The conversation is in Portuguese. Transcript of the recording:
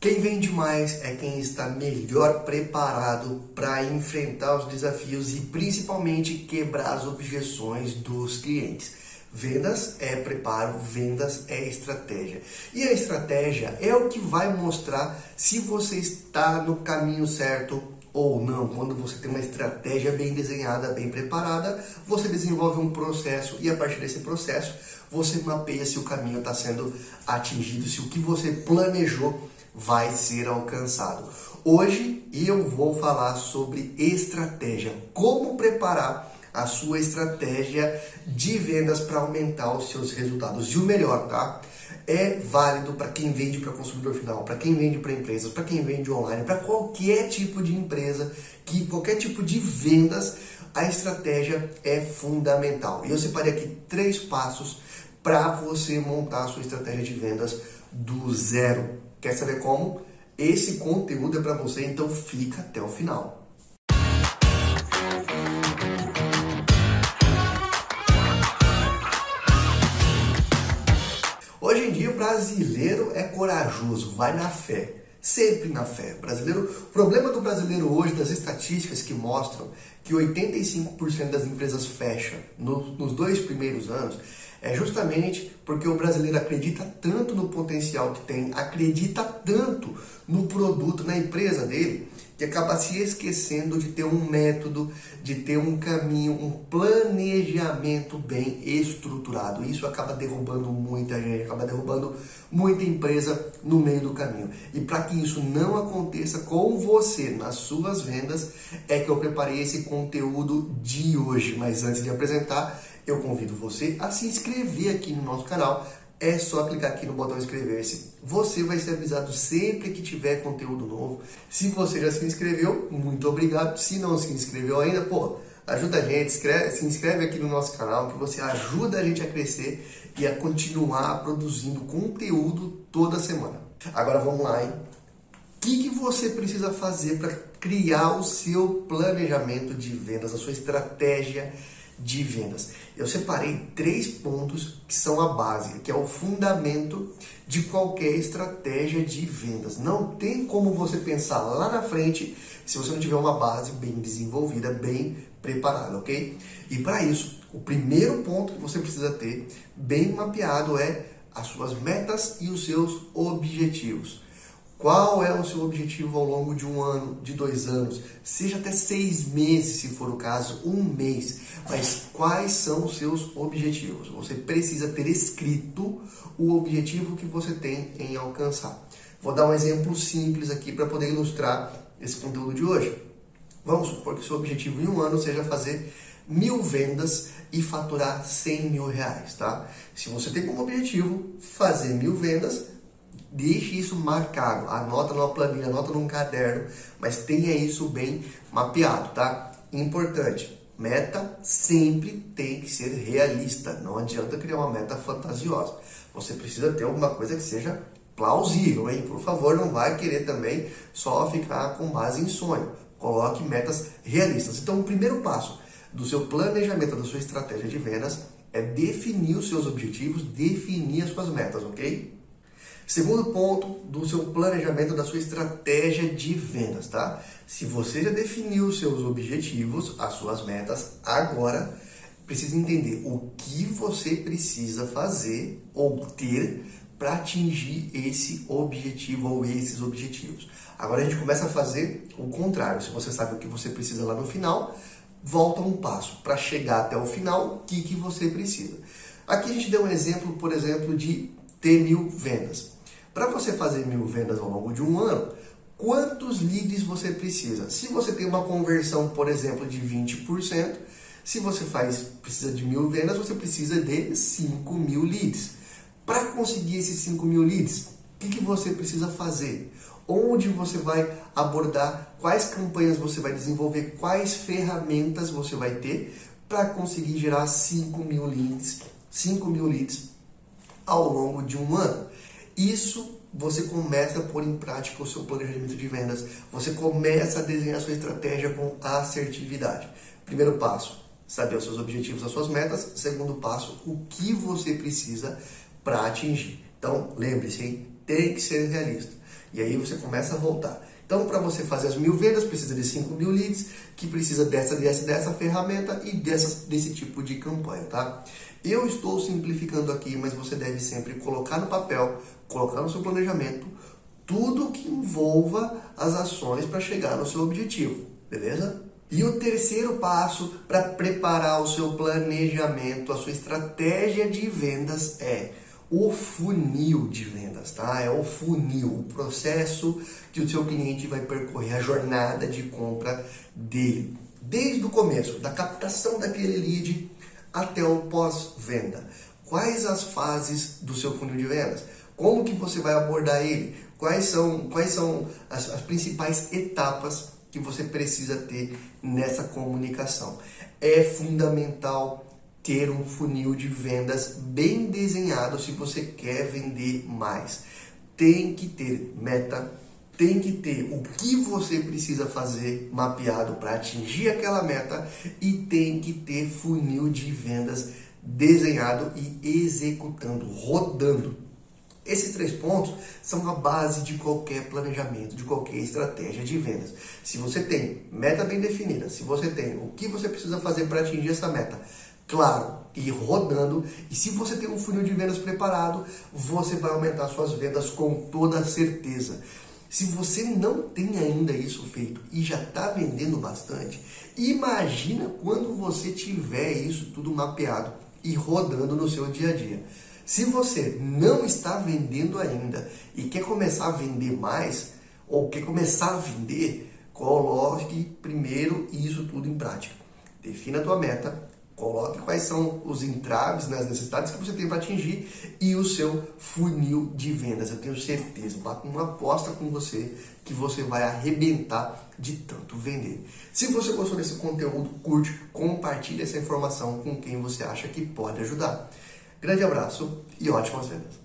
Quem vende mais é quem está melhor preparado para enfrentar os desafios e principalmente quebrar as objeções dos clientes. Vendas é preparo, vendas é estratégia. E a estratégia é o que vai mostrar se você está no caminho certo ou não. Quando você tem uma estratégia bem desenhada, bem preparada, você desenvolve um processo e a partir desse processo você mapeia se o caminho está sendo atingido, se o que você planejou vai ser alcançado. Hoje eu vou falar sobre estratégia, como preparar a sua estratégia de vendas para aumentar os seus resultados. E o melhor, tá? É válido para quem vende para consumidor final, para quem vende para empresas, para quem vende online, para qualquer tipo de empresa, que qualquer tipo de vendas, a estratégia é fundamental. E eu separei aqui três passos para você montar a sua estratégia de vendas do zero. Quer saber como? Esse conteúdo é para você, então fica até o final. Hoje em dia o brasileiro é corajoso, vai na fé sempre na fé. Brasileiro, o problema do brasileiro hoje, das estatísticas que mostram que 85% das empresas fecham no, nos dois primeiros anos, é justamente porque o brasileiro acredita tanto no potencial que tem, acredita tanto no produto, na empresa dele, que acaba se esquecendo de ter um método, de ter um caminho, um planejamento bem estruturado. Isso acaba derrubando muita gente, acaba derrubando muita empresa no meio do caminho. E para que isso não aconteça com você nas suas vendas, é que eu preparei esse conteúdo de hoje. Mas antes de apresentar, eu convido você a se inscrever aqui no nosso canal é só clicar aqui no botão inscrever-se. Você vai ser avisado sempre que tiver conteúdo novo. Se você já se inscreveu, muito obrigado. Se não se inscreveu ainda, pô, ajuda a gente, se inscreve aqui no nosso canal, que você ajuda a gente a crescer e a continuar produzindo conteúdo toda semana. Agora vamos lá, hein? O que, que você precisa fazer para criar o seu planejamento de vendas, a sua estratégia de vendas. Eu separei três pontos que são a base, que é o fundamento de qualquer estratégia de vendas. Não tem como você pensar lá na frente se você não tiver uma base bem desenvolvida, bem preparada, ok? E para isso, o primeiro ponto que você precisa ter bem mapeado é as suas metas e os seus objetivos. Qual é o seu objetivo ao longo de um ano, de dois anos, seja até seis meses, se for o caso, um mês. Mas quais são os seus objetivos? Você precisa ter escrito o objetivo que você tem em alcançar. Vou dar um exemplo simples aqui para poder ilustrar esse conteúdo de hoje. Vamos supor que seu objetivo em um ano seja fazer mil vendas e faturar 100 mil reais, tá? Se você tem como objetivo fazer mil vendas, Deixe isso marcado, anota numa planilha, anota num caderno, mas tenha isso bem mapeado, tá? Importante, meta sempre tem que ser realista, não adianta criar uma meta fantasiosa. Você precisa ter alguma coisa que seja plausível, hein? Por favor, não vai querer também só ficar com base em sonho. Coloque metas realistas. Então, o primeiro passo do seu planejamento, da sua estratégia de vendas é definir os seus objetivos, definir as suas metas, ok? Segundo ponto do seu planejamento, da sua estratégia de vendas, tá? Se você já definiu seus objetivos, as suas metas, agora precisa entender o que você precisa fazer ou ter para atingir esse objetivo ou esses objetivos. Agora a gente começa a fazer o contrário. Se você sabe o que você precisa lá no final, volta um passo para chegar até o final. O que, que você precisa? Aqui a gente deu um exemplo, por exemplo, de ter mil vendas. Para você fazer mil vendas ao longo de um ano, quantos leads você precisa? Se você tem uma conversão, por exemplo, de 20%, se você faz precisa de mil vendas, você precisa de 5 mil leads. Para conseguir esses 5 mil leads, o que, que você precisa fazer? Onde você vai abordar? Quais campanhas você vai desenvolver? Quais ferramentas você vai ter para conseguir gerar 5 mil leads, 5 mil leads ao longo de um ano? Isso você começa a pôr em prática o seu planejamento de vendas. Você começa a desenhar a sua estratégia com assertividade. Primeiro passo, saber os seus objetivos, as suas metas. Segundo passo, o que você precisa para atingir. Então, lembre-se, tem que ser realista. E aí você começa a voltar. Então, para você fazer as mil vendas, precisa de 5 mil leads, que precisa dessa, dessa, dessa ferramenta e dessa, desse tipo de campanha, tá? Eu estou simplificando aqui, mas você deve sempre colocar no papel, colocar no seu planejamento, tudo que envolva as ações para chegar no seu objetivo, beleza? E o terceiro passo para preparar o seu planejamento, a sua estratégia de vendas é o funil de vendas, tá? É o funil, o processo que o seu cliente vai percorrer, a jornada de compra dele. Desde o começo, da captação daquele lead até o pós-venda. Quais as fases do seu funil de vendas? Como que você vai abordar ele? Quais são, quais são as, as principais etapas que você precisa ter nessa comunicação? É fundamental ter um funil de vendas bem desenhado se você quer vender mais. Tem que ter meta, tem que ter o que você precisa fazer mapeado para atingir aquela meta e tem que ter funil de vendas desenhado e executando, rodando. Esses três pontos são a base de qualquer planejamento, de qualquer estratégia de vendas. Se você tem meta bem definida, se você tem o que você precisa fazer para atingir essa meta, claro, e rodando. E se você tem um funil de vendas preparado, você vai aumentar suas vendas com toda certeza. Se você não tem ainda isso feito e já está vendendo bastante, imagina quando você tiver isso tudo mapeado e rodando no seu dia a dia. Se você não está vendendo ainda e quer começar a vender mais, ou quer começar a vender, coloque primeiro isso tudo em prática. Defina a tua meta, Coloque quais são os entraves, né, as necessidades que você tem para atingir e o seu funil de vendas. Eu tenho certeza, bato uma aposta com você que você vai arrebentar de tanto vender. Se você gostou desse conteúdo, curte, compartilhe essa informação com quem você acha que pode ajudar. Grande abraço e ótimas vendas!